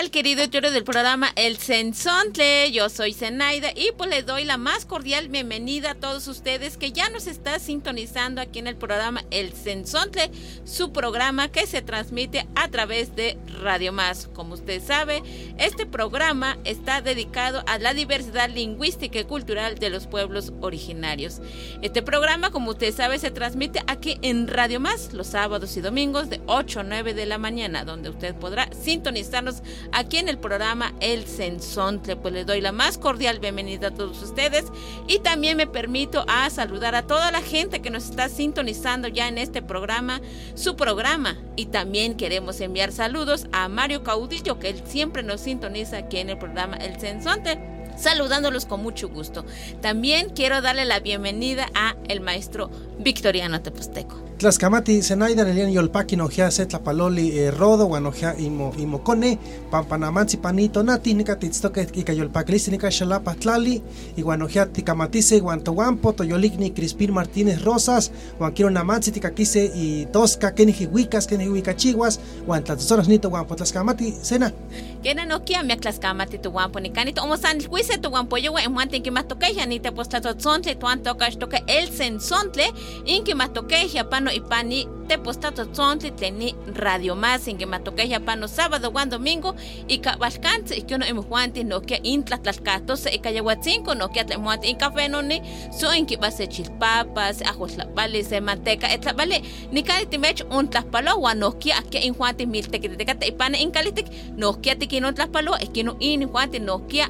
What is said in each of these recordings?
Tal, querido lloro del programa El Sensontle? Yo soy Zenaida y pues les doy la más cordial bienvenida a todos ustedes que ya nos está sintonizando aquí en el programa El Sensontle, su programa que se transmite a través de Radio Más. Como usted sabe, este programa está dedicado a la diversidad lingüística y cultural de los pueblos originarios. Este programa, como usted sabe, se transmite aquí en Radio Más los sábados y domingos de 8 a 9 de la mañana, donde usted podrá sintonizarnos aquí en el programa El Sensontle. Pues les doy la más cordial bienvenida a todos ustedes y también me permito a saludar a toda la gente que nos está sintonizando ya en este programa, su programa. Y también queremos enviar saludos a Mario Caudillo, que él siempre nos sintoniza aquí en el programa El Sensontle saludándolos con mucho gusto. También quiero darle la bienvenida a el maestro Victoriano Teposteco. Tlaxcamati Zenaida Lelian Yolpaki Nojea Setlapaloli eh, Rodo Guanojea Imo Imocone Pampanamanzi Panito Nati Nika Titztoque Ika Yolpaklisti Nika Xalapa Tlali y Guanojea Ticamatise Guantoguampo Toyolikni Crispín Martínez Rosas Guanquiro Namanzi Tikakise y Tosca Keniji Huicas Keniji Huicachiguas Guantlatzoras Nito Guampo Tlaxcamati Sena Kena Nokia Mia Tlaxcamati Tu Guampo Nikanito Omosan Huise Tu Guampo Yo Emuantin Kimatokeja Nita Postlatzontle Tuan Tokash Toke El Sensontle Inki Matokeja Pano y ipani tepostato tzontli tleni radio más en que ya pano sábado guan domingo y cabalcante y que uno emujuanti no que intla tlalcatose y cayahuatzinco no que atlemuati en café no ni so en que base chilpapas ajos la vale se manteca etla vale ni cali timech un tlaspalo guan no que aquí en juanti mil te que te cate y pana en calitic no que te que no tlaspalo es que no in juanti no que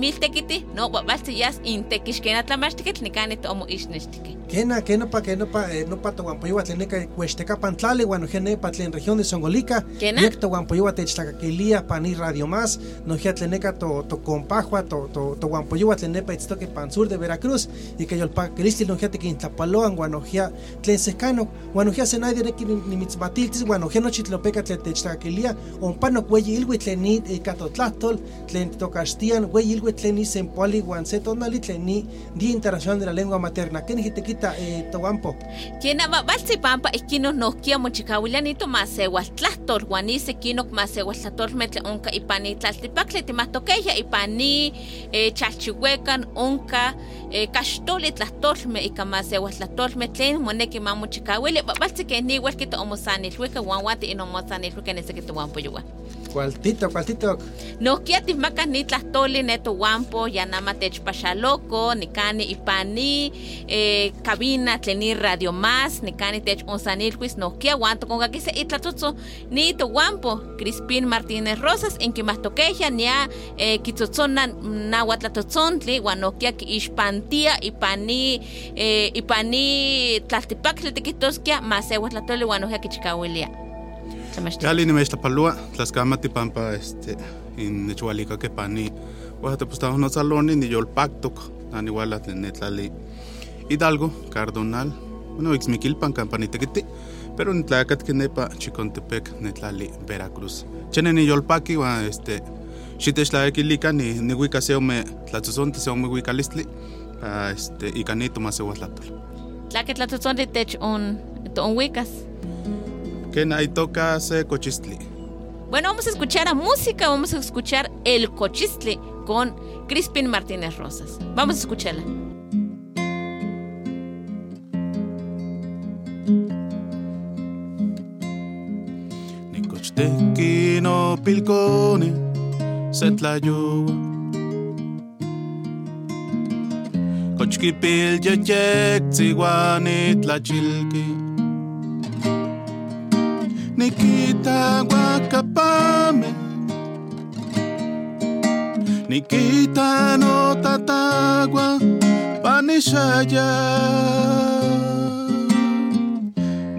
tlene mil te que no balse yas in te que que na tlamashtiket ni cani tomo isnestike Kena, kena pa, kena pa, eh, no pa to guampoyua tleneca huesteca pantlale, bueno, gene pa tlen región de Songolica, kena, yek to guampoyua techtacaquilia pani radio más, no ya tleneca to, to compajua, to, to, to guampoyua tlenepa itztoque pan sur de Veracruz, y que yolpa cristi no ya te quintapaloan, bueno, ya tlen secano, bueno, ya se nadie neki ni mitzmatiltis, bueno, ya no chitlopeca tlen techtacaquilia, on pano cuelli ilwi tlen ni catotlatol, tlen tocastian, güey ilwi tlen ni sempoali, guancetonali tlen ni Día Internacional de la Lengua Materna, que ni ta eh, togampo. Kina ba balsi pampa ikino no kia mochikawilanito masewa tlahtor guanise kino masewa tlator metle onka ipani tlaltipakle timatokeya ipani eh, chalchihuecan onka eh, kaxtoli tlahtorme ika masewa tlatorme tlen moneki mamochikawili balsi ke ni welkito omosanilhuika wan wati ino mosanilhuika nesekito wampoyuwa. Cualtito, cualtito. No tismaka ni tlahtoli neto wampo yanama techpaxaloko nikani ipani eh, cabina tleni radio más nikani tech onsanilhuis no kia wanto con kakise itlatotso ni to wampo Crispín Martínez Rosas en que mastokeja nia eh, kitzotzona nahuatlatotzontli wan no kia ixpantia ipani eh, ipani tlaltipakli tikitoskia masewatlatoli wan no kia kichikawilia Yali ni mextlapalua, tlaskamati pampa este, in nechualica que pani, wahate pues estamos no saloni ni yolpactoc, ani wala netlali Hidalgo, Cardonal, bueno, ixmiquilpan campanitequiti, pero en tlacat que nepa chicontepec netlali Veracruz. Chene ni yolpaki, wa este, xitextlaekilika ni ni wika seome tlatzozonte seome wikalistli, este, icanito más sewatlatol. Tlaque tlatzozonte tech un, un wikas que ahí toca ese cochistli. Bueno, vamos a escuchar a música, vamos a escuchar el cochistli con Crispin Martínez Rosas. Vamos a escucharla. Nicochteki pilcone setlayoa Cochkipil yechek tziguani tlachilki Nikita Guacapame Nikita no tatagua nishaya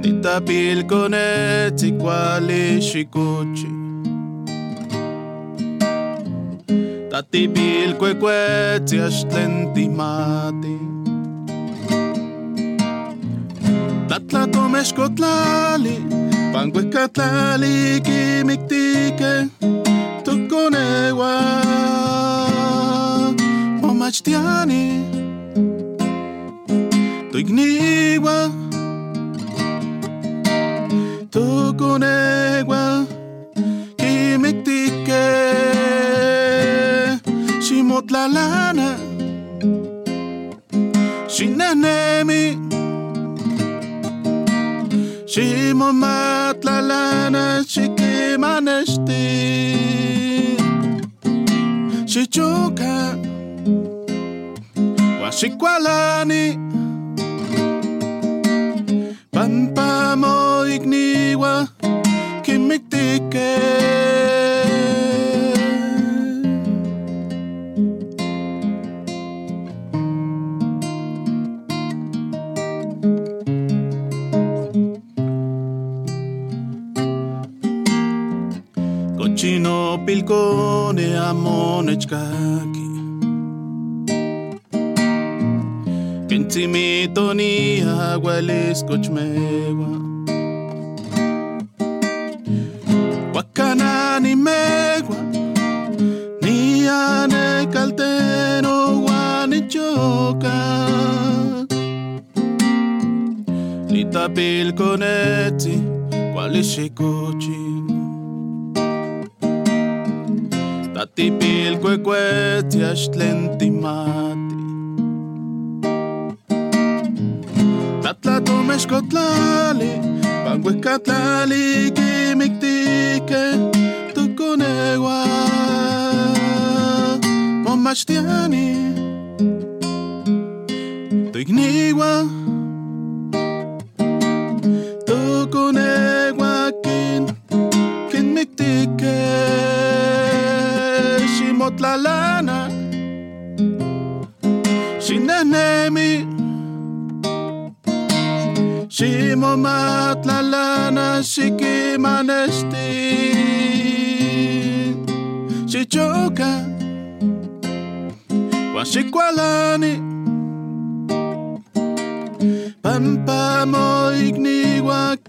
Nitapil konetsi kwali shikuchi. Tatipil kwekwetsi ashtlen mati mexcotlali, panguecatlali, quimictique, toconegua, omachtiani, toigniwa, toconegua, quimictique, Shimotlalana, xinanemi și mă mat la lană și chimanești și ciuca, oa și coalanii busca aquí. Kenti mi toni aguales cochmewa. Wakana ni megua, ni ane caltero guani choca. Ni tapil coneti, quali. tipilkuekuetsi axtlentimati tatlatomexkotlali pankuejkatlali kimiktikej tukuneua momachtiani toikniua omat lalana siki manesti. Sichoka Wasikwalani Pampa mo igniwak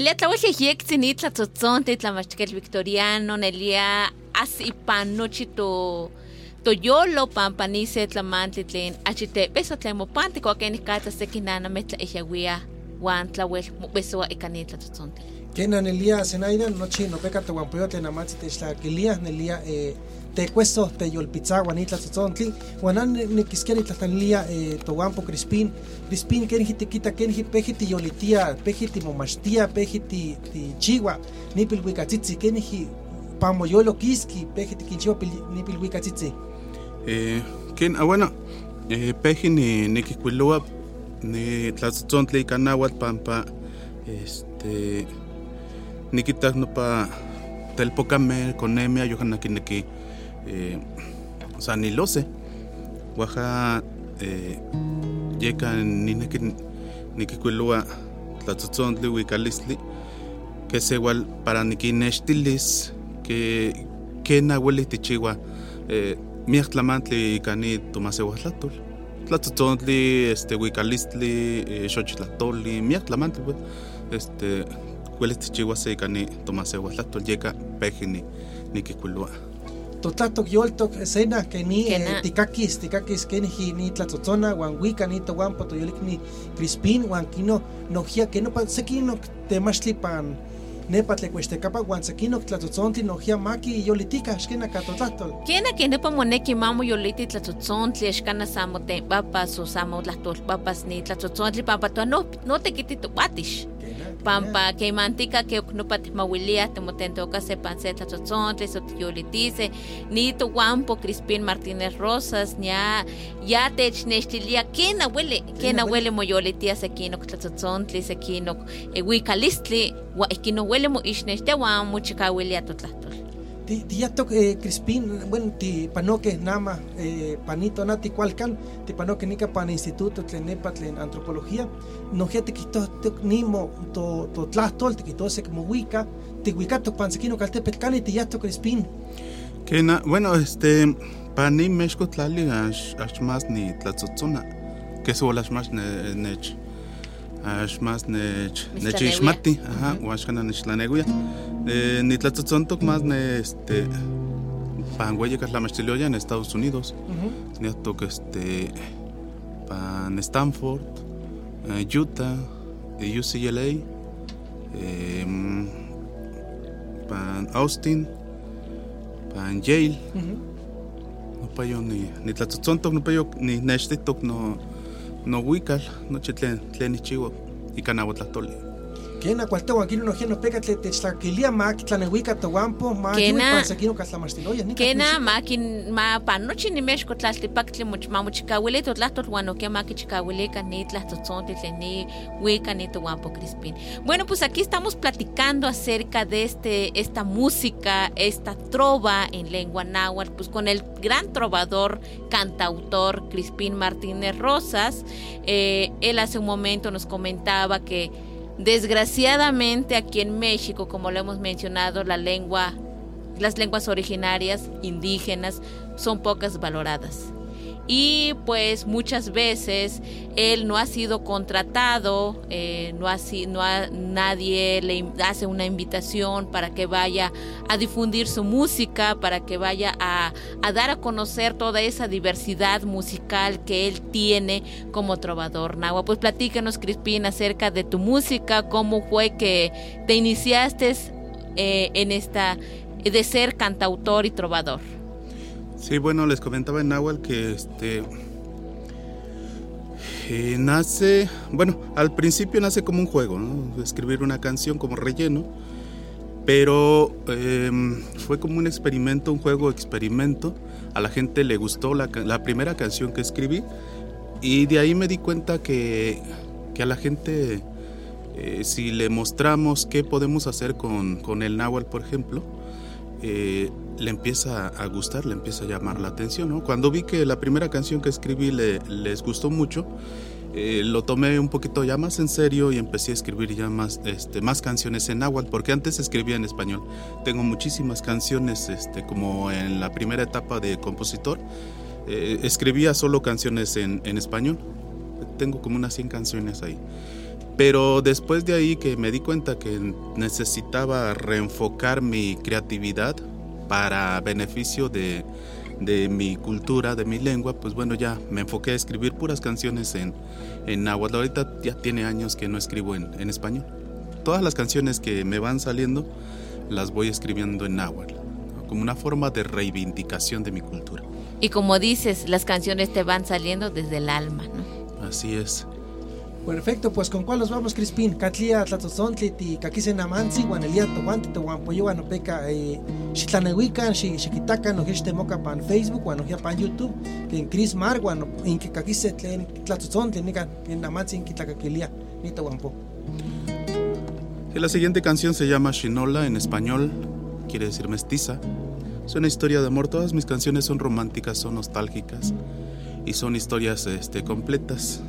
Nelia tlahuejeyektzi ni tlatzotzonte tlamachtikel victoriano, nelia as ipan nochi to toyolo pampa ni se tlamantli tlen achite beso tlen mopanti koken kata sekinana metla ejawia wan tlawel beso ika ni tlatzotzonte. Kena nelia senaida nochi no peka te guampoyo te namatzi te xlaquilia nelia eh, te cuesto te yolpizza guanitla tzotzontle guanan nikisqueri tlatanilia eh, to guampo crispin crispin kenji te quita kenji peji ti yolitia peji ti momachtia peji ti ti chiwa nipil huicatzitzi kenji pamoyolo kiski peji ti kinchiwa pil- nipil huicatzitzi Eh, ken, ah, bueno, eh, peji ni nikikuilua ni tlatzotzontle ika nahuatl pampa este nikitak nopa telpokame konemia yohanaki neki eh, sa nilose waja eh, yeka nineki nikikuilua tlatzotzontle uikalistli que se igual para nikinextilis que ken abueli tichiwa eh, miak tlamantli kani tomaseuatlatol tlatzotzontle este huicalistli eh, xochitlatoli miak tlamantli pues este huelis tichiwa se kani tomaseuatlatol yeka peji ni nikikuilua totlatok yoltok escena que ni Kena. eh, tikakis tikakis kenji ni tlatzotzona wika ni toguampo toyolik ni crispin wan kino nojia que no pa sekino temachtli pan nepa tlekuextekapa wan sekino tlatzotzonti nojia maki yolitika xkena ka totlatol Kiena que nepa moneki mamo yoliti tlatzotzontle xkana samo papas o samo tlahtol papas ni tlatzotzontle pampa toa no no te kiti to patish. Pampa que mantica que oknopat mawilia temotentoka se panceta tzotzontle sotiyolitice ni to guampo Crispín Martínez Rosas ña ya technextilia ken abuele ken abuele moyolitia sekinok tlatzotzontle sekinok ehuicalistli wa ikino huele mo ixnextia wan mochikawilia totlahtol ti eh, Crispín bueno ti panoque nama eh, panito nati cualcan ti panoque nica pan instituto tlen nepa tlen antropología. No ya te quito te nimo to to tlastol te quito se como huica ti huicato pan sequino caltepet cani ti Crispín. Que na, bueno, este, pani México tlali ash, ash más ni tlatzotzona, que su ash más ne, nech, más nech, nech ajá, o ash kana nech tlaneguya. Eh, ni tlatzotzontok más ne, este, pan güey que la machtilioya en Estados Unidos, que este, pan Stanford, eh, Utah, eh, UCLA, eh, pan Austin, pan Yale, no payo ni ni tlatzotzontok no payo ni nextitok no no huical no chitlen tlen ichiwa ika nahuatlatoli Kena no geno ma tlanehuica toguampo ma ma panochi ni tlaltipactli much ma mochikawili totlahtol wan okia ma kichikawilika ni tlahtotzontli tlen ni huika ni toguampo Crispín. Bueno, pues aquí estamos platicando acerca de este esta música, esta trova en lengua náhuatl, pues con el gran trovador, cantautor Crispín Martínez Rosas. Eh, él hace un momento nos comentaba que desgraciadamente aquí en México, como lo hemos mencionado, la lengua las lenguas originarias indígenas son pocas valoradas. Y pues muchas veces él no ha sido contratado, eh, no ha, no ha- nadie le hace una invitación para que vaya a difundir su música, para que vaya a, a dar a conocer toda esa diversidad musical que él tiene como trovador nahua. Pues platícanos, Crispín, acerca de tu música, cómo fue que te iniciaste eh, en esta de ser cantautor y trovador. Sí bueno les comentaba en Nahual que este eh, nace bueno al principio nace como un juego ¿no? escribir una canción como relleno pero eh, fue como un experimento un juego experimento a la gente le gustó la primera canción que escribí y de ahí me di cuenta que, que a la gente eh, si le mostramos qué podemos hacer con, con el náhuatl, por ejemplo, eh, le empieza a gustar, le empieza a llamar la atención. ¿no? Cuando vi que la primera canción que escribí le- les gustó mucho, eh, lo tomé un poquito ya más en serio y empecé a escribir ya más, este, más canciones en náhuatl, porque antes escribía en español. Tengo muchísimas canciones, este, como en la primera etapa de compositor, eh, escribía solo canciones en, en español. Tengo como unas 100 canciones ahí. Pero después de ahí que me di cuenta que necesitaba reenfocar mi creatividad para beneficio de, de mi cultura, de mi lengua, pues bueno, ya me enfoqué a escribir puras canciones en, en náhuatl. Ahorita ya tiene años que no escribo en, en español. Todas las canciones que me van saliendo las voy escribiendo en náhuatl, ¿no? como una forma de reivindicación de mi cultura. Y como dices, las canciones te van saliendo desde el alma, ¿no? Así es. Perfecto, pues con cuál nos vamos, Crispín. Catlia, Tlatzozontli, ti Kakise Namansi, Guanelia, Toguanti, Toguampoyo, no peca, eh, Xitlanehuican, Xiquitacan, no Hechtemoca pan Facebook, Guano pan YouTube, que en Cris Mar, Guano, en que Kakise Tlen, Tlatzozontli, Nica, en Namansi, en Kitlacaquilia, ni Toguampo. Y la siguiente canción se llama Shinola en español, quiere decir mestiza. Es una historia de amor. Todas mis canciones son románticas, son nostálgicas y son historias este, completas.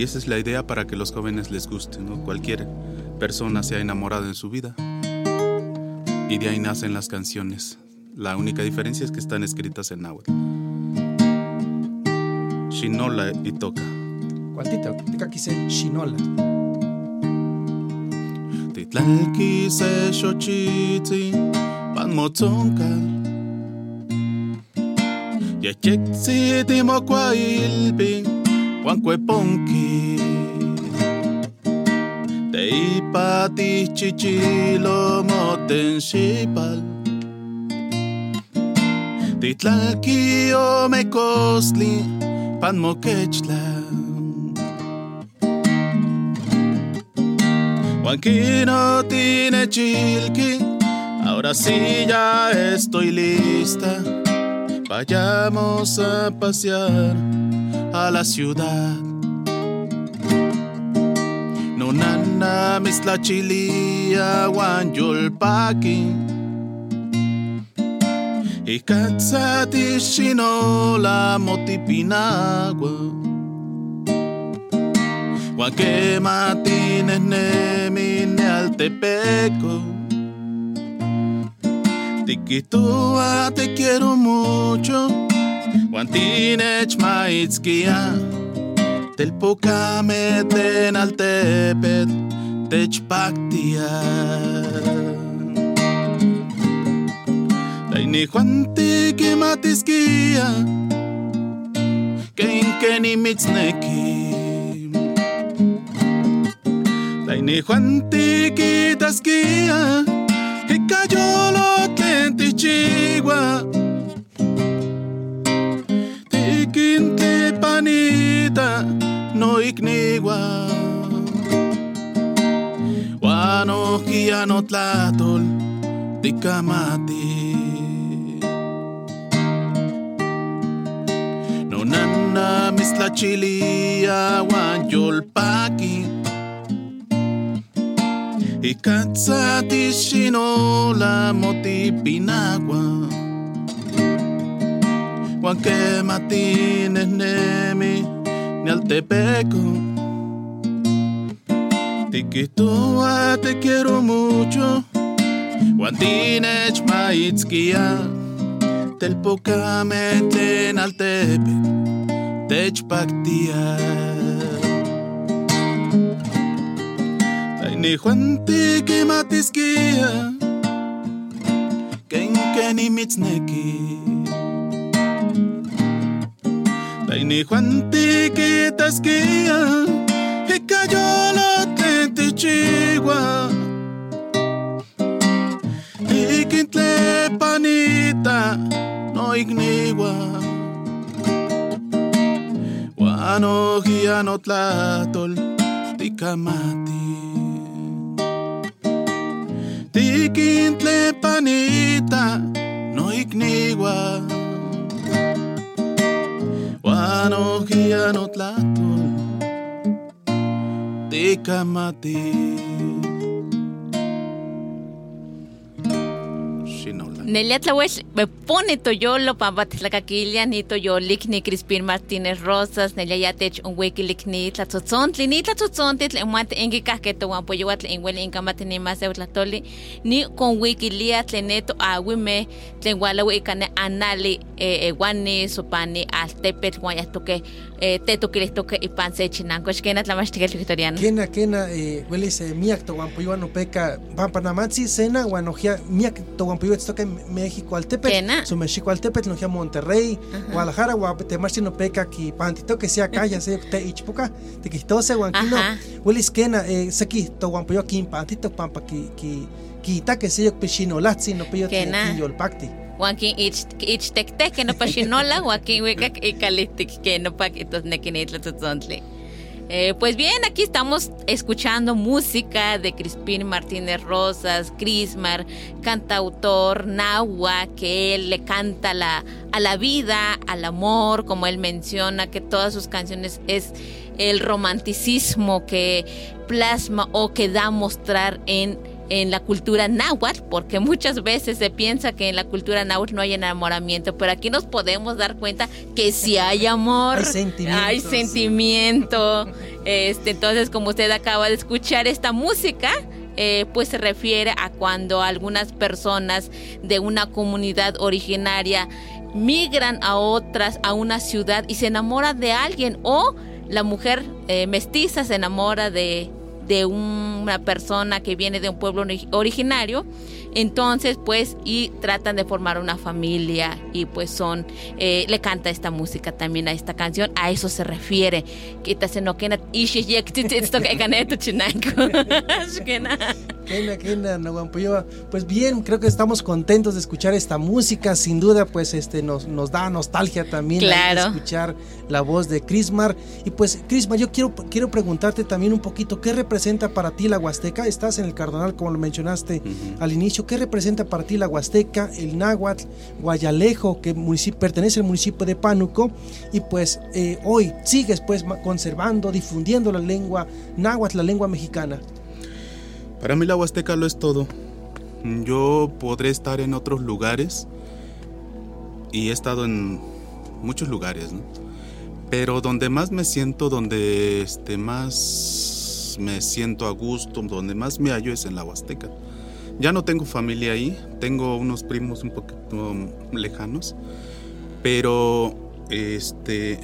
Y esa es la idea para que los jóvenes les guste, ¿no? Cualquier persona sea enamorada en su vida. Y de ahí nacen las canciones. La única diferencia es que están escritas en náhuatl. Shinola y toca. Cualtito, Kakise Shinola. Titlalki se xochitzi pan motzoncal Yecheksi timokuailpi Juan cueponki Teipati chichilo moten xipal Titlalki omekostli pan Juanquino tiene chilki, ahora sí ya estoy lista. Vayamos a pasear a la ciudad. No nana mis la chilia paki. Y katsati shino la motipinagua. Guaque matines ne mine al tepeco. Tiquitua te quiero mucho. Guantinech maitzkia. Del pokame ten al tepet. Techpactia. Ni Juanti que matiskia. Que inkeni mitzneki. Ni Juanti quitasquía, que cayó lo tlentichigua. Tiquinte panita, no ignigua. Guano no tlatol, ticamati. No nana mis la chilia, guan yolpaki. Y shino la motipinagua. Juanque Martínez Nemi, ni al tepeco. Tiquitua te quiero mucho. Guantínech maitzkia. Tel poca meten al tepe. Techpactia. ni Juanti que matisquia, ken ni mitzneki. Ni Juanti que tasquia, y cayó lo te chigua. Y quintle panita, no ignigua. Guano no tlatol, ticamati. Tiquintle panita, no ignigua. Wano no tlatol, ticamati. Nelia Me pone toyolo, pampatlacaquilia, ni toyolik, ni Crispín Martínez Rosas, Nelia Yatech, un wikilik, ni tlatzotzontle, ni tlatzotzontle, muante engika, que towan poyuatl, en huele incamate ni más eutlatoli, ni con wikilia, tleneto, aguime, tlenguala wikane, anali, eguani, sopani, altepet, guayatoque, tetuquilistoque, y panse chinanco, esquena, tlamachtiquel victoriano. Kena, kena, huele se miak towan poyuano peca, pampanamatzi, sena, guanojia, miak towan poyuatl, México Altepet, su México Altepet, no Monterrey, Guadalajara, Guatemala, que pantito que sea calla, se te ichpuca, te quitose guanquino, Willis Kena, eh, seki, to guampoyo aquí pantito pampa que quita que se yo pichino latzi no peyo te el pacti. Joaquín ich ich tekte que no pachinola, Joaquín weka y calitic que no pa que tos nekinitla tzontli. Eh, pues bien, aquí estamos escuchando música de Crispín Martínez Rosas, Crismar, cantautor Nahua, que él le canta a la vida, al amor, como él menciona, que todas sus canciones es el romanticismo que plasma o que da a mostrar en en la cultura náhuatl, porque muchas veces se piensa que en la cultura náhuatl no hay enamoramiento, pero aquí nos podemos dar cuenta que sí hay amor, hay sentimiento. Este, entonces, como usted acaba de escuchar esta música, eh, pues se refiere a cuando algunas personas de una comunidad originaria migran a otras, a una ciudad y se enamora de alguien o la mujer eh, mestiza se enamora de, de una persona que viene de un pueblo originario. Entonces, pues, y tratan de formar una familia y pues son, eh, le canta esta música también a esta canción, a eso se refiere. Pues bien, creo que estamos contentos de escuchar esta música. Sin duda, pues este nos, nos da nostalgia también escuchar la voz de Crismar. Y pues, Crismar, yo quiero, quiero preguntarte también un poquito, ¿qué representa para ti la Huasteca? Estás en el Cardonal, como lo mencionaste al inicio. ¿Qué representa para ti la Huasteca, el Náhuatl, Guayalejo, que pertenece al municipio de Pánuco? Y pues eh, hoy sigues pues conservando, difundiendo la lengua náhuatl, la lengua mexicana. Para mí la Huasteca lo es todo. Yo podré estar en otros lugares y he estado en muchos lugares, ¿no? Pero donde más me siento, donde este, más me siento a gusto, donde más me hallo es en la Huasteca. Ya no tengo familia ahí, tengo unos primos un poquito lejanos, pero este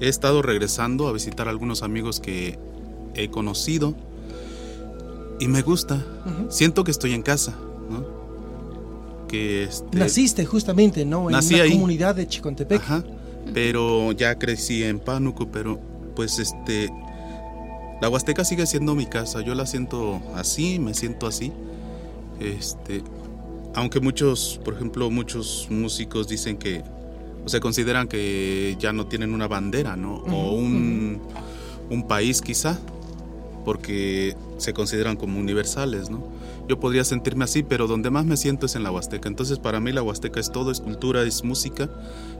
he estado regresando a visitar a algunos amigos que he conocido y me gusta. Siento que estoy en casa, ¿no? Que este, Naciste justamente, ¿no? En una comunidad de Chicontepec. Ajá. Pero ya crecí en Pánuco, pero pues este la Huasteca sigue siendo mi casa. Yo la siento así, me siento así. Este, aunque muchos, por ejemplo, muchos músicos dicen que o se consideran que ya no tienen una bandera, ¿no? O un, un país quizá porque se consideran como universales, ¿no? Yo podría sentirme así, pero donde más me siento es en la Huasteca. Entonces, para mí la Huasteca es todo, es cultura, es música,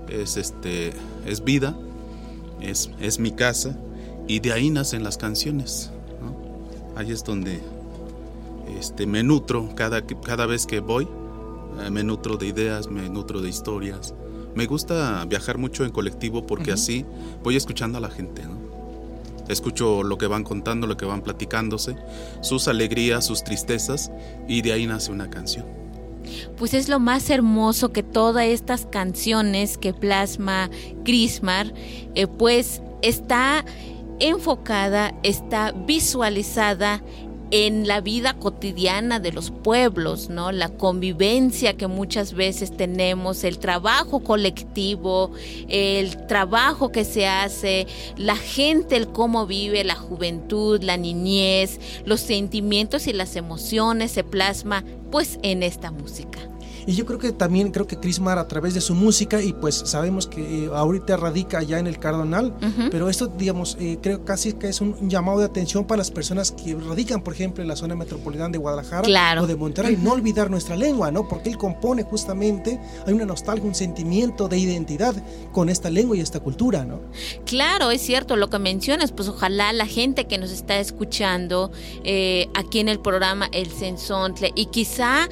es este es vida, es, es mi casa y de ahí nacen las canciones, ¿no? Ahí es donde este me nutro cada cada vez que voy, eh, me nutro de ideas, me nutro de historias. Me gusta viajar mucho en colectivo porque así voy escuchando a la gente, ¿no? Escucho lo que van contando, lo que van platicándose, sus alegrías, sus tristezas, y de ahí nace una canción. Pues es lo más hermoso que todas estas canciones que plasma Crismar, eh, pues está enfocada, está visualizada en la vida cotidiana de los pueblos, ¿no? La convivencia que muchas veces tenemos, el trabajo colectivo, el trabajo que se hace, la gente, el cómo vive, la juventud, la niñez, los sentimientos y las emociones se plasma pues en esta música. Y yo creo que también, creo que Mar a través de su música, y pues sabemos que eh, ahorita radica ya en el Cardonal, pero esto, digamos, eh, creo casi que es un llamado de atención para las personas que radican, por ejemplo, en la zona metropolitana de Guadalajara o de Monterrey, no olvidar nuestra lengua, ¿no? Porque él compone justamente, hay una nostalgia, un sentimiento de identidad con esta lengua y esta cultura, ¿no? Claro, es cierto lo que mencionas, pues ojalá la gente que nos está escuchando eh, aquí en el programa El Sensontle y quizá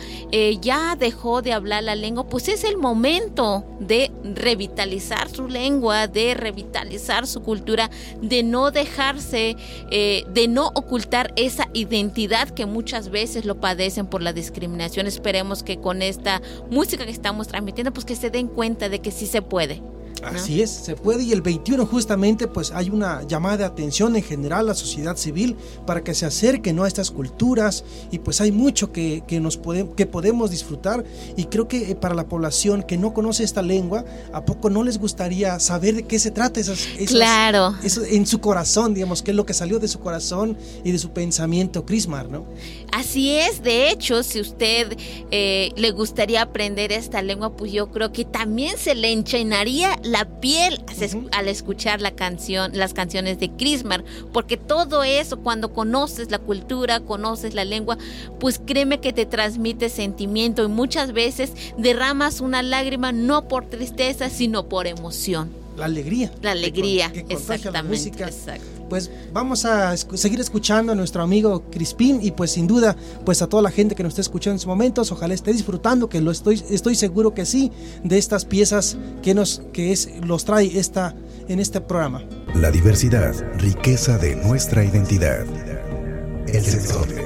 ya dejó de hablar la lengua, pues es el momento de revitalizar su lengua, de revitalizar su cultura, de no dejarse, eh, de no ocultar esa identidad que muchas veces lo padecen por la discriminación. Esperemos que con esta música que estamos transmitiendo, pues que se den cuenta de que sí se puede. Así es, se puede. Y el 21 justamente pues hay una llamada de atención en general a la sociedad civil para que se acerquen a estas culturas. Y pues hay mucho que, nos que podemos disfrutar. Y creo que eh, para la población que no conoce esta lengua, ¿a poco no les gustaría saber de qué se trata esas, claro. Eso en su corazón, digamos, qué es lo que salió de su corazón y de su pensamiento, Crismar, ¿no? Así es, de hecho, si usted eh, le gustaría aprender esta lengua, pues yo creo que también se le enchenaría la piel al escuchar la canción, las canciones de Crismar, porque todo eso, cuando conoces la cultura, conoces la lengua, pues créeme que te transmite sentimiento y muchas veces derramas una lágrima no por tristeza, sino por emoción. La alegría. La alegría, exactamente. Pues vamos a seguir escuchando a nuestro amigo Crispín y pues sin duda, pues a toda la gente que nos está escuchando en estos momentos, ojalá esté disfrutando, que lo estoy, estoy seguro que sí, de estas piezas que nos, que es, los trae esta, en este programa. La diversidad, riqueza de nuestra identidad. El sensontle.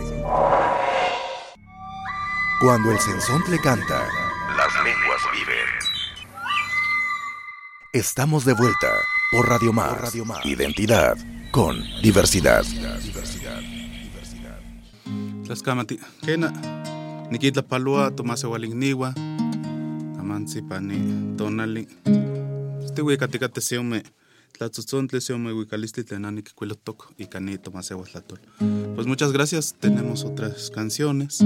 Cuando el sensontle canta, las lenguas viven. Estamos de vuelta por Radio Más. Identidad con diversidad. Tlaskamati, kena, nikitla palua, tomase waligniwa, amansi pani tonali. Este güey katikate seume, Tlatzotzontle, Seomehuicalistli, Tlenani, Kikuilotoc y Canito, Masehuatlatol. Pues muchas gracias, tenemos otras canciones.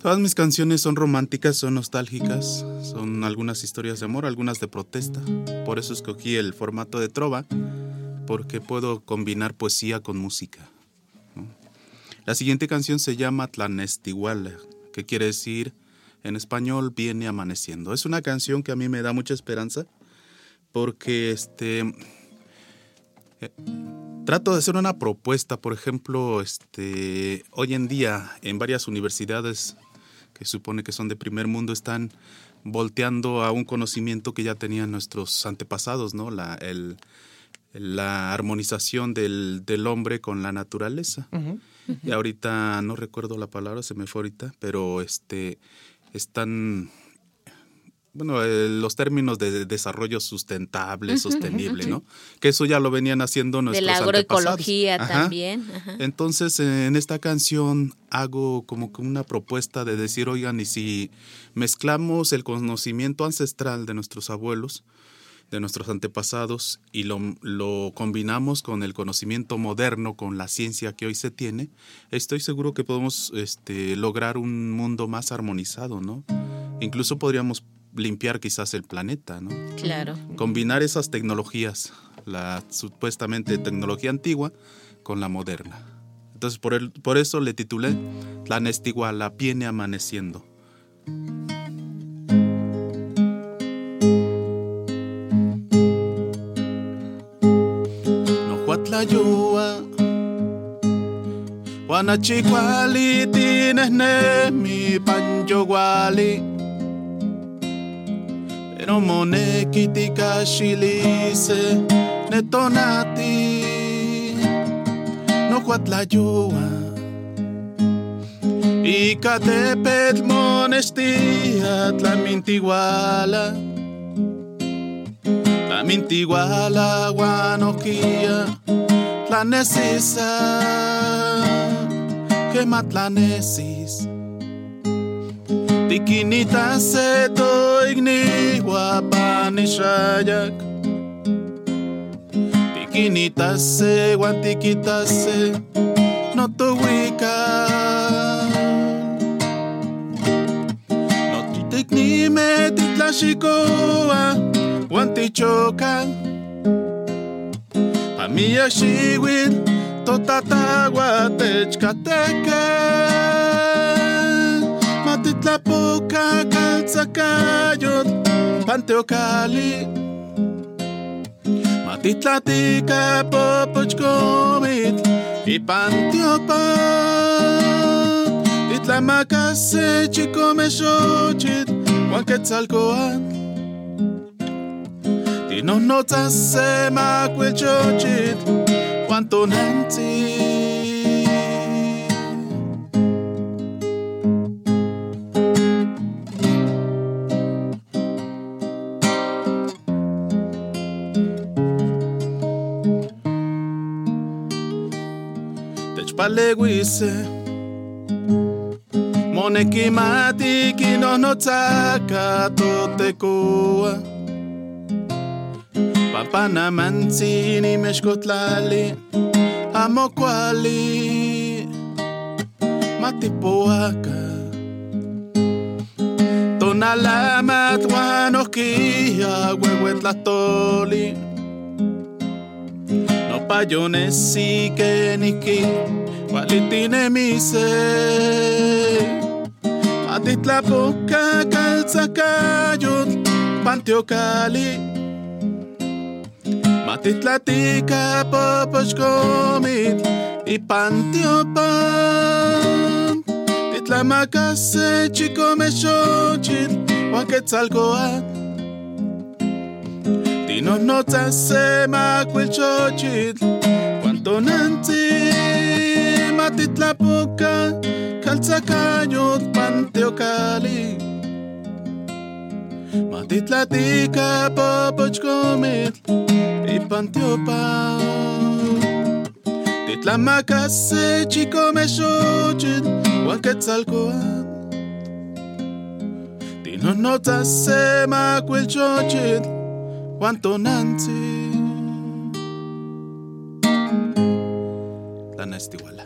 Todas mis canciones son románticas, son nostálgicas, son algunas historias de amor, algunas de protesta. Por eso escogí el formato de trova, porque puedo combinar poesía con música. La siguiente canción se llama Tlanestiguala, que quiere decir en español viene amaneciendo. Es una canción que a mí me da mucha esperanza porque este eh, trato de hacer una propuesta, por ejemplo, este hoy en día en varias universidades que supone que son de primer mundo están volteando a un conocimiento que ya tenían nuestros antepasados, ¿no? La, el, la armonización del, del, hombre con la naturaleza. Y ahorita no recuerdo la palabra, se me fue ahorita, pero este están bueno, eh, los términos de desarrollo sustentable, sostenible, ¿no? Que eso ya lo venían haciendo nuestros De la agroecología también. Entonces, en esta canción hago como que una propuesta de decir, oigan, y si mezclamos el conocimiento ancestral de nuestros abuelos, de nuestros antepasados, y lo, lo combinamos con el conocimiento moderno, con la ciencia que hoy se tiene, estoy seguro que podemos este, lograr un mundo más armonizado, ¿no? Incluso podríamos limpiar quizás el planeta, ¿no? Claro. Combinar esas tecnologías, la supuestamente tecnología antigua con la moderna. Entonces por, el, por eso le titulé La Nestiguala viene amaneciendo. No huatlayua Guanachicuali tienes ne mi panyoguali Pero moneki tika xilise netonati nohuatlayua Ika tepetl monestia tlamintiguala Tlamintiguala guanokia tlanesisa matlanesis Tikinita se to igni guapanishayak Tikinita se guantiquita se no to wika No titikni me titlashikoa guantichoka Pamia shiwit totatagua techkateke Matitlapoca, calzacayot, panteocali. Matitlatica, popochcomit, y panteopa. Titlamacase, chicome xochit, huanquetzalcoat. Tinonotzase, macuelchochit, huantonantzit. paleguise palegwise monekimati kinohnotzaka totekoa papanamantzin imexkotlali amokuali matipoaka tonalamat huan ohkia huehuetlatoli nopayonesi keniki Walitine mise. Matitlapoca calzacayot Panteocali Matitlatica popochcomit Y panteopan Titlamacase chicome xochit Huanquetzalcoat Chi non nozza se ma quel ciocit Quanto nanti ma ti la bocca Calza cagnot panteo cali. Ma ti la dica popoc comit E panteo pa. Ti la macasse ci come ciocit Qualche zalcoa Ti non nota se ma quel ciocit quanto Nancy. Tan Estiguala.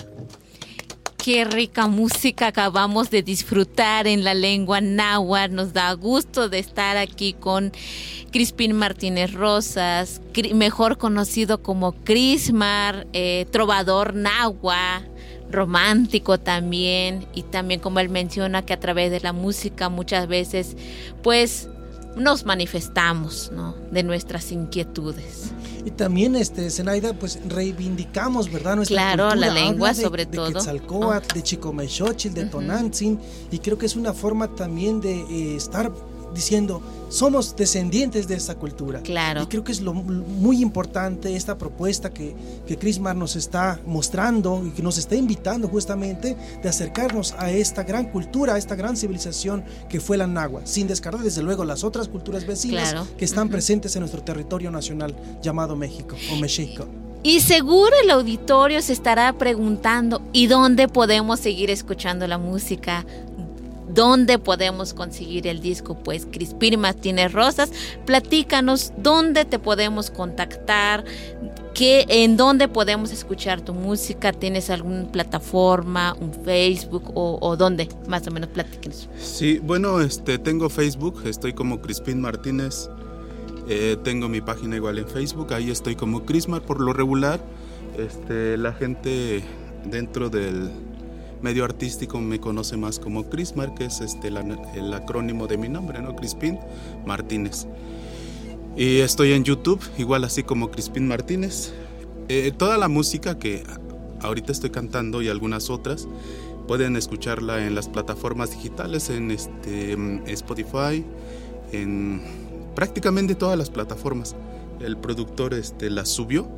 Qué rica música acabamos de disfrutar en la lengua náhuatl. Nos da gusto de estar aquí con Crispín Martínez Rosas, mejor conocido como Crismar, eh, trovador náhuatl romántico también y también como él menciona que a través de la música muchas veces pues nos manifestamos ¿no? de nuestras inquietudes. Y también, este, Zenaida, pues reivindicamos, ¿verdad? Nuestra claro, la lengua sobre todo. De Quetzalcóatl, de Chicomechochil, de Tonantzin, y creo que es una forma también de eh, estar diciendo, somos descendientes de esta cultura. Claro. Y creo que es lo muy importante esta propuesta que, que Crismar nos está mostrando y que nos está invitando justamente de acercarnos a esta gran cultura, a esta gran civilización que fue la Nahua, sin descartar desde luego las otras culturas vecinas que están presentes en nuestro territorio nacional llamado México o México. Y seguro el auditorio se estará preguntando, ¿y dónde podemos seguir escuchando la música? ¿Dónde podemos conseguir el disco? Pues Crispín Martínez Rosas, platícanos dónde te podemos contactar, qué, en dónde podemos escuchar tu música, ¿tienes alguna plataforma, un Facebook o, dónde? Más o menos platícanos. Sí, bueno, este, tengo Facebook, estoy como Crispín Martínez, eh, tengo mi página igual en Facebook, ahí estoy como Crismar por lo regular. Este, la gente dentro del medio artístico me conoce más como Crismar, que es este, el acrónimo de mi nombre, ¿no? Crispín Martínez. Y estoy en YouTube, igual así como Crispín Martínez. Eh, toda la música que ahorita estoy cantando y algunas otras pueden escucharla en las plataformas digitales, en este, Spotify, en prácticamente todas las plataformas. El productor este, las subió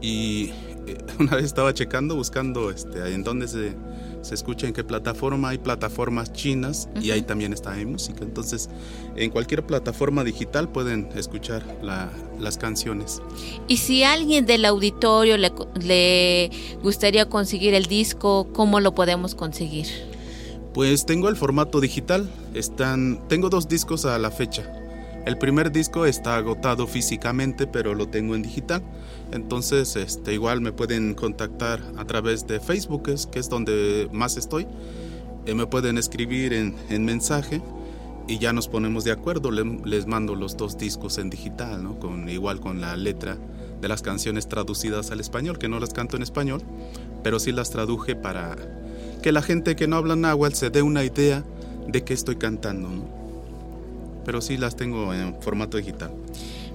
y una vez estaba checando, buscando este, en dónde se, se escucha, en qué plataforma. Hay plataformas chinas y ahí también está en música. Entonces, en cualquier plataforma digital pueden escuchar las canciones. Y si alguien del auditorio le, le gustaría conseguir el disco, ¿cómo lo podemos conseguir? Pues tengo el formato digital. Están, tengo dos discos a la fecha. El primer disco está agotado físicamente, pero lo tengo en digital. Entonces, este, igual me pueden contactar a través de Facebook, que es donde más estoy. Eh, me pueden escribir en, mensaje y ya nos ponemos de acuerdo. les mando los dos discos en digital, ¿no? con, igual con la letra de las canciones traducidas al español, que no las canto en español, pero sí las traduje para que la gente que no habla náhuatl se dé una idea de qué estoy cantando. Pero sí las tengo en formato digital.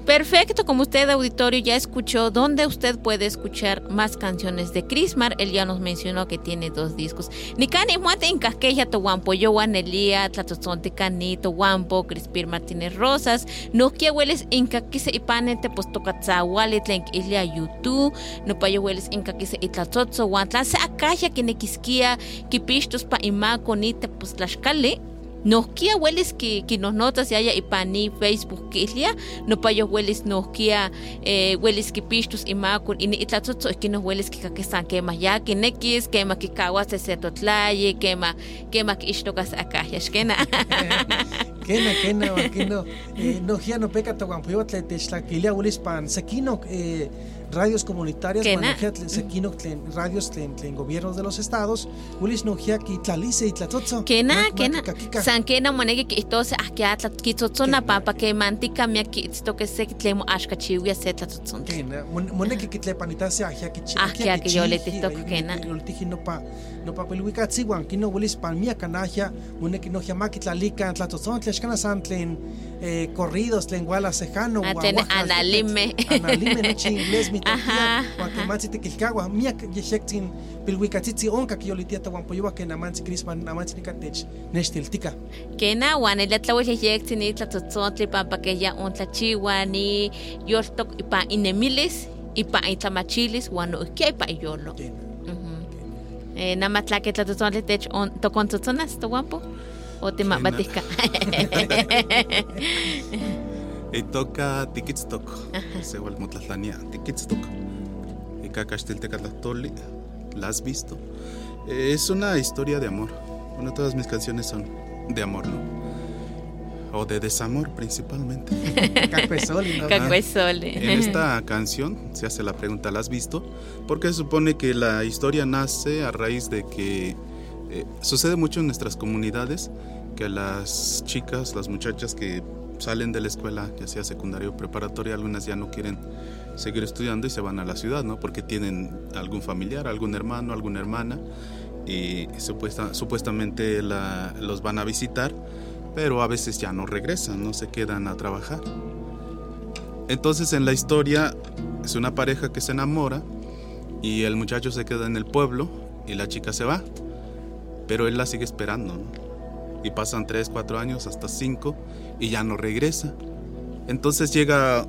Perfecto, como usted auditorio ya escuchó, ¿dónde usted puede escuchar más canciones de Crismar? Él ya nos mencionó que tiene dos discos. Nicani muate en casqueja to guampo, yo guanelia, tlatozonte canito, guampo, Crispir Martínez Rosas, no que hueles en caquise y panete, pues toca tzahuale, tlenk islia YouTube, no pa yo hueles en caquise y tlatzotzo, guantla, se acaja que nequisquia, que pistos pa ima conite, pues tlaxcale, Nokia hueles que, que nos notas y haya ipani Facebook que islia, no payo hueles nokia eh, hueles que pistus y makun y itlatzotzo es que nos hueles que kakesan quema ya que nekis quema que kawas se setotlaye quema quema que ishtokas acá yashkena Kena, kena, kena, eh, no, ya no peca to guampo, yo te tlaquilia hueles pan, sequino, eh, radios comunitarias sequino radios en gobiernos de los estados ulis no ya ki tlalice y tlatotzo kena kena san kena monegi que entonces ah que atla ki tzotzona papa que mantica mia ki esto que se tlemo ashka chiwia se tlatzotzon kena monegi que tlepanita se ah que chi ah que que yo le tito kena lo tiji no pa no pa peluika tsiwan kino ulis pan mia kanahia monegi no ya maki tlalika tlatzotzon tleshkana san tlen eh, corridos lenguala sejano analime. Analime no inglés mi tía guaquemansi tequilcagua miak yexektzin pilhuicatzitzi onca que yolitia tahuampoyowa que namansi crisman namansi nicatech nextiltica kena uan ila tlauel yexektzin itlatzotzotli pampa que ya ontlachiwa ni yoltok ipa inemilis ipa itlamachilis uan noihkia ipa iyolo eh, namatlaki tlatzotzotli tech tokontzontzonas tohuampo o te mabatisca y toca tikitztok se vuelve mutlatlania tikitztok y toli la has visto es una historia de amor bueno todas mis canciones son de amor no o de desamor principalmente. Cacuesoli, ¿no? Cacuesoli. En esta canción se hace la pregunta, ¿la has visto? Porque se supone que la historia nace a raíz de que eh, sucede mucho en nuestras comunidades que las chicas, las muchachas que salen de la escuela, ya sea secundaria o preparatoria, algunas ya no quieren seguir estudiando y se van a la ciudad, ¿no? Porque tienen algún familiar, algún hermano, alguna hermana y supuesta, supuestamente los van a visitar, pero a veces ya no regresan, no se quedan a trabajar. Entonces en la historia es una pareja que se enamora y el muchacho se queda en el pueblo y la chica se va, pero él la sigue esperando. Y pasan 3, 4 años, hasta 5 y ya no regresa. Entonces llega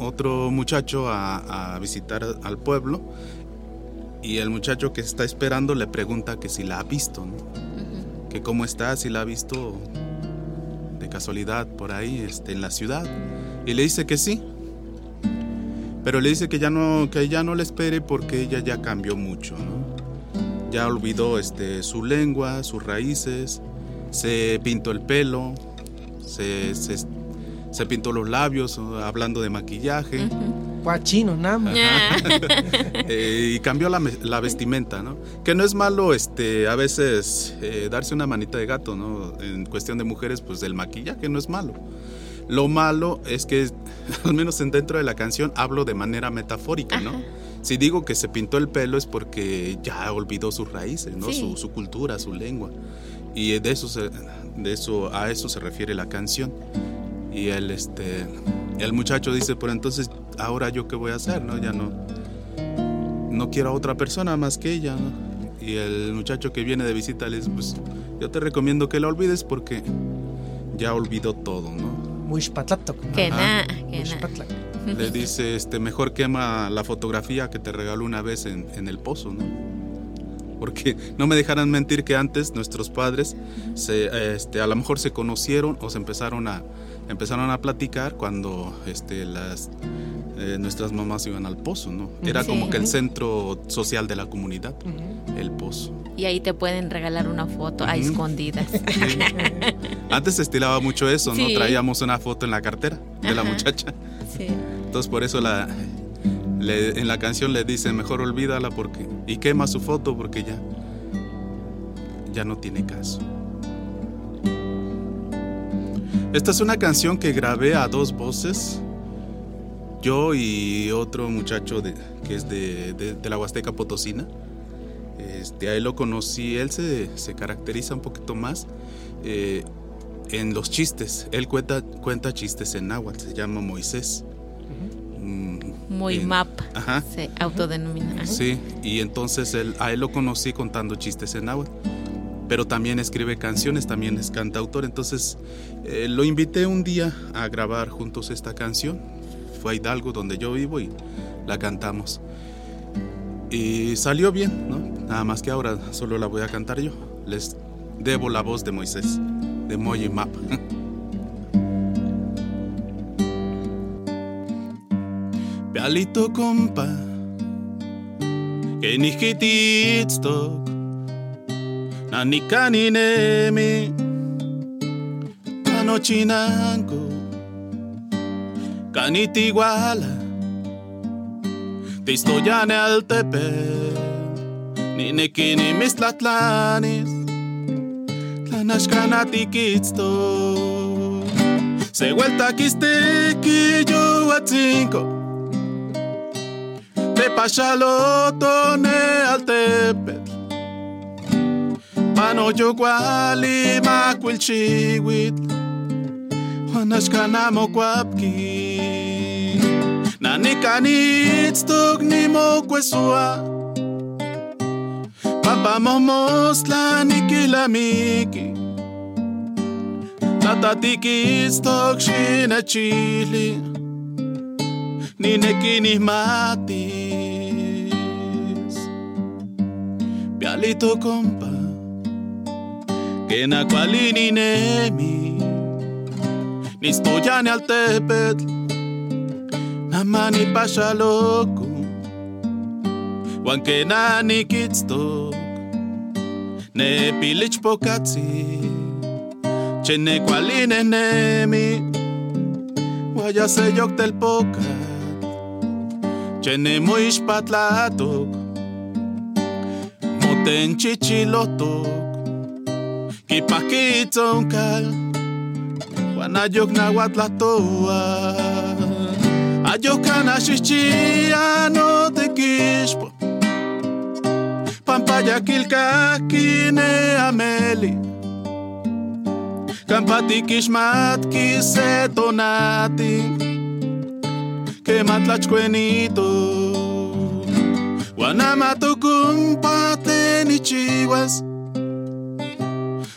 otro muchacho a, a visitar al pueblo y el muchacho que está esperando le pregunta que si la ha visto, ¿no? Que cómo está, si la ha visto de casualidad por ahí, este, en la ciudad. Y le dice que sí. Pero le dice que ya no, que ya no le espere porque ella ya cambió mucho, ¿no? Ya olvidó este, su lengua, sus raíces, se pintó el pelo, se, se, se pintó los labios hablando de maquillaje. Guachino, nada más. Eh, y cambió la, la, vestimenta, ¿no? Que no es malo este, a veces eh, darse una manita de gato, ¿no? En cuestión de mujeres, pues el maquillaje no es malo. Lo malo es que, al menos en dentro de la canción, hablo de manera metafórica, ¿no? Si digo que se pintó el pelo es porque ya olvidó sus raíces, ¿no? Sí. Su, su cultura, su lengua. Y de eso, se, de eso a eso se refiere la canción. Y el, este, el muchacho dice, pero entonces, ahora yo qué voy a hacer, ¿no? Ya no, no quiero a otra persona más que ella, ¿no? Y el muchacho que viene de visita le dice, pues yo te recomiendo que la olvides porque ya olvidó todo, ¿no? Muy spatlato. Que na, que na. Le dice, este, mejor quema la fotografía que te regaló una vez en, en el pozo, ¿no? Porque no me dejarán mentir que antes nuestros padres se, este, a lo mejor se conocieron o se empezaron a, empezaron a platicar cuando este, las, eh, nuestras mamás iban al pozo, ¿no? Era Sí. como que el centro social de la comunidad, el pozo. Y ahí te pueden regalar una foto a Ujú. escondidas. Antes se estilaba mucho eso, ¿no? Sí. Traíamos una foto en la cartera de la muchacha. Sí. Entonces por eso la, le- en la canción le dice, mejor olvídala porque... Y quema su foto porque ya... Ya no tiene caso. Esta es una canción que grabé a dos voces. Yo y otro muchacho de, que es de, de- de la Huasteca Potosina. Este, a él lo conocí, él se, se caracteriza un poquito más eh, en los chistes. Él cuenta, cuenta chistes en náhuatl, se llama Moisés. Mm, Muy en-. Ajá. Se autodenomina. Sí, y entonces él, a él lo conocí contando chistes en náhuatl. Pero también escribe canciones, también es cantautor. Entonces eh, lo invité un día a grabar juntos esta canción. Fue a Hidalgo, donde yo vivo, y la cantamos. Y salió bien, ¿no? Nada más que ahora solo la voy a cantar yo. Les debo la voz de Moisés, de Moy Map. Pialito compa, que ni hititstok, na ni kaninemi, kanochinanko, kanitiguala, tistoyane al tepe, ni nekini mistlatlanis, tlanashkanatikitzto. Se vuelta quiste yo a. Tepachalotone al tepet. Mano yoguali macuilchihuitl. Juanashkanamo cuapki. Nanicanitz nimo cuesua. Papa momos nikilamiki. Tatatikis tok ni Ninekini mati. Pialito compa, que na cualini nemi. Ni stoyane al tepet, namani pasha loco. Wan que nani kitstok, ne pilich pokatsi. Chene cualine nemi Guaya se yok del poca Chene muish patlatok ten chichilotok, kipakitzoncal, guanayok nahuatlatoa. Ayokan ashichiano te kishpo, pampayakilkakine ameli. Kampati kishmat setonati, kematlachkuenitok. Panamatukumpateni chiwas.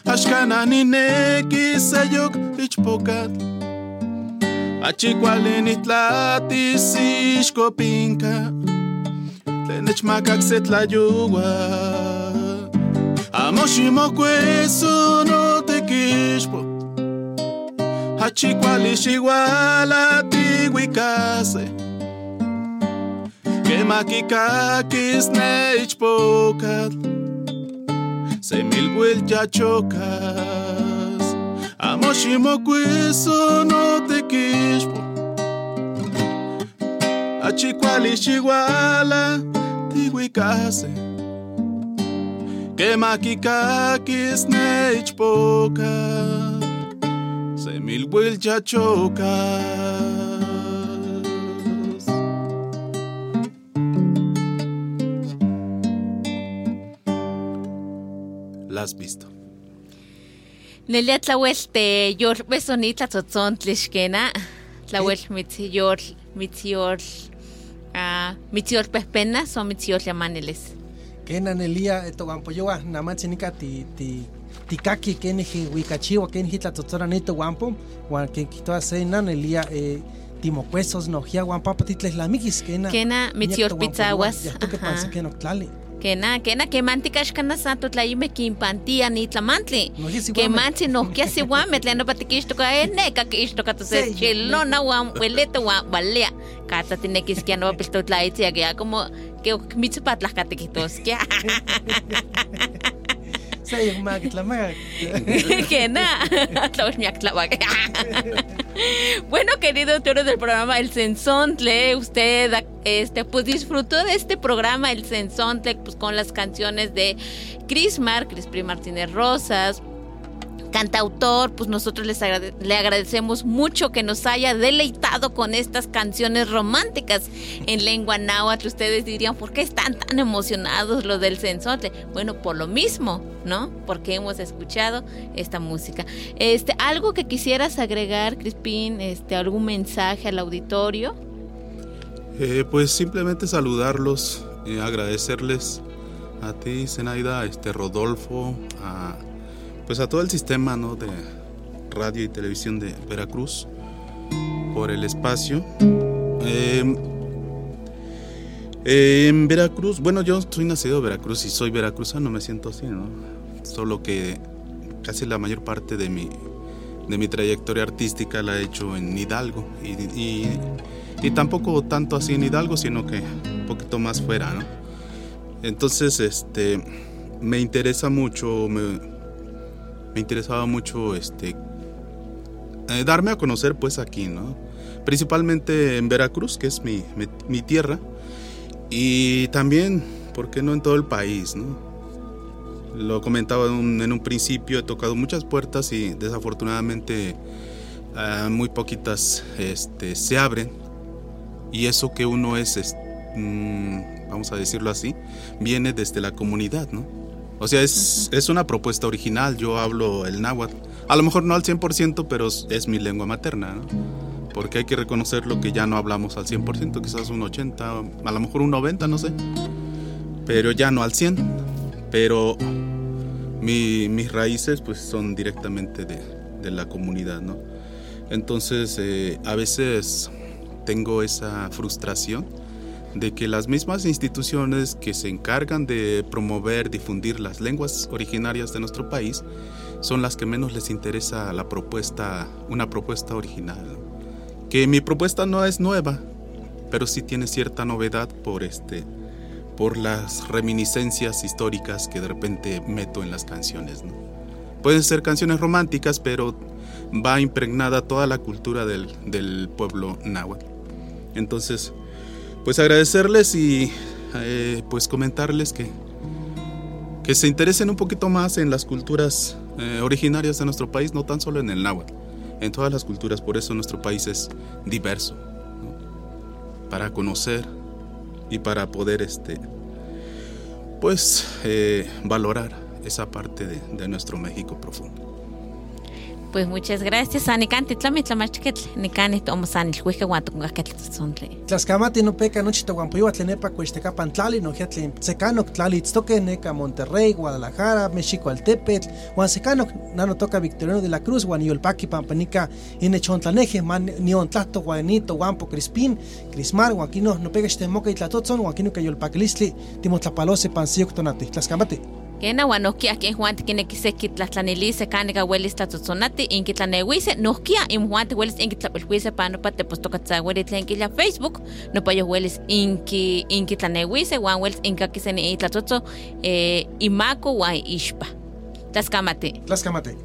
Ashkananinekisayoc ichpocat. Achikualinitlatis ixcopinca. Tlenechmacac setlayouah. Amoximocueso no tequixpo. Achikualixigualatiuicase. Kemakikakis ne ichpokat Se mil ya chocas. Amoshimo kweso no te kishpo Achikwali shiwala tiwikase Kemakikakis ne ichpokat La has visto. Nelia tlawel te yor besoni tlatzotzontlixkena. Tlawel mitziyor, mitziyor, ah, mitziyor pehpena, son mitziyor llamaneles. Kena nelia eto guampoyoa namatzinika ti ti tikaki keni huicachiwa keni hitlatzotzora nito guampo guan ken kitoa se na nelia eh, timocuesos nojia guampapa titleslamikis kena Kena mitziyor pitzaguas. ya que Ajá. pansa keno tlali Kena, kena, kemantika xkana santo tlayime kimpantia ni tlamantli. No, yes, igual me- Kemansi no kia si guame tleno patikixtoka e neka kiixtoka to se Sí, chilona guam hueleto guam valea. Kata tinekis kia no pilto tlaitsia kia como que mitzipatlajatikitoskia. tlawis miaktlawak. Bueno, querido autor del programa El Sensontle, usted este, pues disfrutó de este programa El Sensontle pues, con las canciones de Chris Mar, Chris Pri Martínez Rosas, cantautor, pues nosotros les le agradecemos mucho que nos haya deleitado con estas canciones románticas en lengua náhuatl. Ustedes dirían, ¿por qué están tan emocionados los del Sensontle? Bueno, por lo mismo, ¿no? Porque hemos escuchado esta música. Este, algo que quisieras agregar, Crispín, este, algún mensaje al auditorio. Eh, pues simplemente saludarlos, eh, agradecerles a ti, Zenaida, a este Rodolfo, a, pues a todo el sistema ¿no? de radio y televisión de Veracruz por el espacio. Eh, eh, en Veracruz, bueno, yo soy nacido en Veracruz y soy veracruzano, me siento así, ¿no? Solo que casi la mayor parte de mi, de mi trayectoria artística la he hecho en Hidalgo y, y, y tampoco tanto así en Hidalgo, sino que un poquito más fuera, ¿no? Entonces, este, me interesa mucho, me, me interesaba mucho, este, eh, darme a conocer pues aquí, ¿no? Principalmente en Veracruz, que es mi, mi, tierra, y también, ¿por qué no en todo el país, no? Lo comentaba en un, principio, he tocado muchas puertas y desafortunadamente muy poquitas este, se abren. Y eso que uno es, es, mm, vamos a decirlo así, viene desde la comunidad, ¿no? O sea, es, es una propuesta original, yo hablo el náhuatl. A lo mejor no al 100%, pero es mi lengua materna, ¿no? Porque hay que reconocer lo que ya no hablamos al 100%, quizás un 80, a lo mejor un 90, no sé. Pero ya no al 100. Pero mi- mis raíces pues son directamente de, de la comunidad, ¿no? Entonces eh, a veces tengo esa frustración de que las mismas instituciones que se encargan de promover, difundir las lenguas originarias de nuestro país son las que menos les interesa la propuesta, una propuesta original. Que mi propuesta no es nueva, pero sí tiene cierta novedad por este por las reminiscencias históricas que de repente meto en las canciones, pueden ser canciones románticas, pero va impregnada toda la cultura del, del pueblo náhuatl. Entonces, pues agradecerles y eh, pues comentarles que, que se interesen un poquito más en las culturas eh, originarias de nuestro país, no tan solo en el náhuatl, en todas las culturas, por eso nuestro país es diverso, para conocer y para poder este, pues eh, valorar esa parte de, de nuestro México profundo. Pues muchas gracias. Anicanti tlami tlamachketl, nikani tomosan ilhuike huan tokunkaketl tzontli. Tlaskamati no peca nochi toguampoyua tlenepa cuixtecapan tlali, no jetli secanok tlali itztoque neca Monterrey, Guadalajara, México Altepetl, huan secanok nano toca Victoriano de la Cruz, huan yolpaki pampanica inechontlaneje, man nion tlato guanito, guampo Crispín, Crismar, huan kino no pega xtemoca itlatotzon, huan kino que yolpakilistli timotlapalose pansiyok tonati. Tlaskamati. Kena huan nohkia ken Juan tikinekiseki tlahtlanilise kanika welis tlatzotzonati inki tlaneuise nohkia im Juan welis inki tlapilhuise panopa tepostokatzaweri tlen kila Facebook nopa yo welis inki inki tlaneuise huan welis inkakiseni itlatzotzo eh, imako huan ixpa. Tlaskamati. Tlaskamati.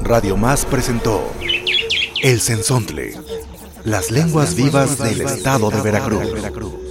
Radio Más presentó El Sensontle, las lenguas vivas del estado de Veracruz.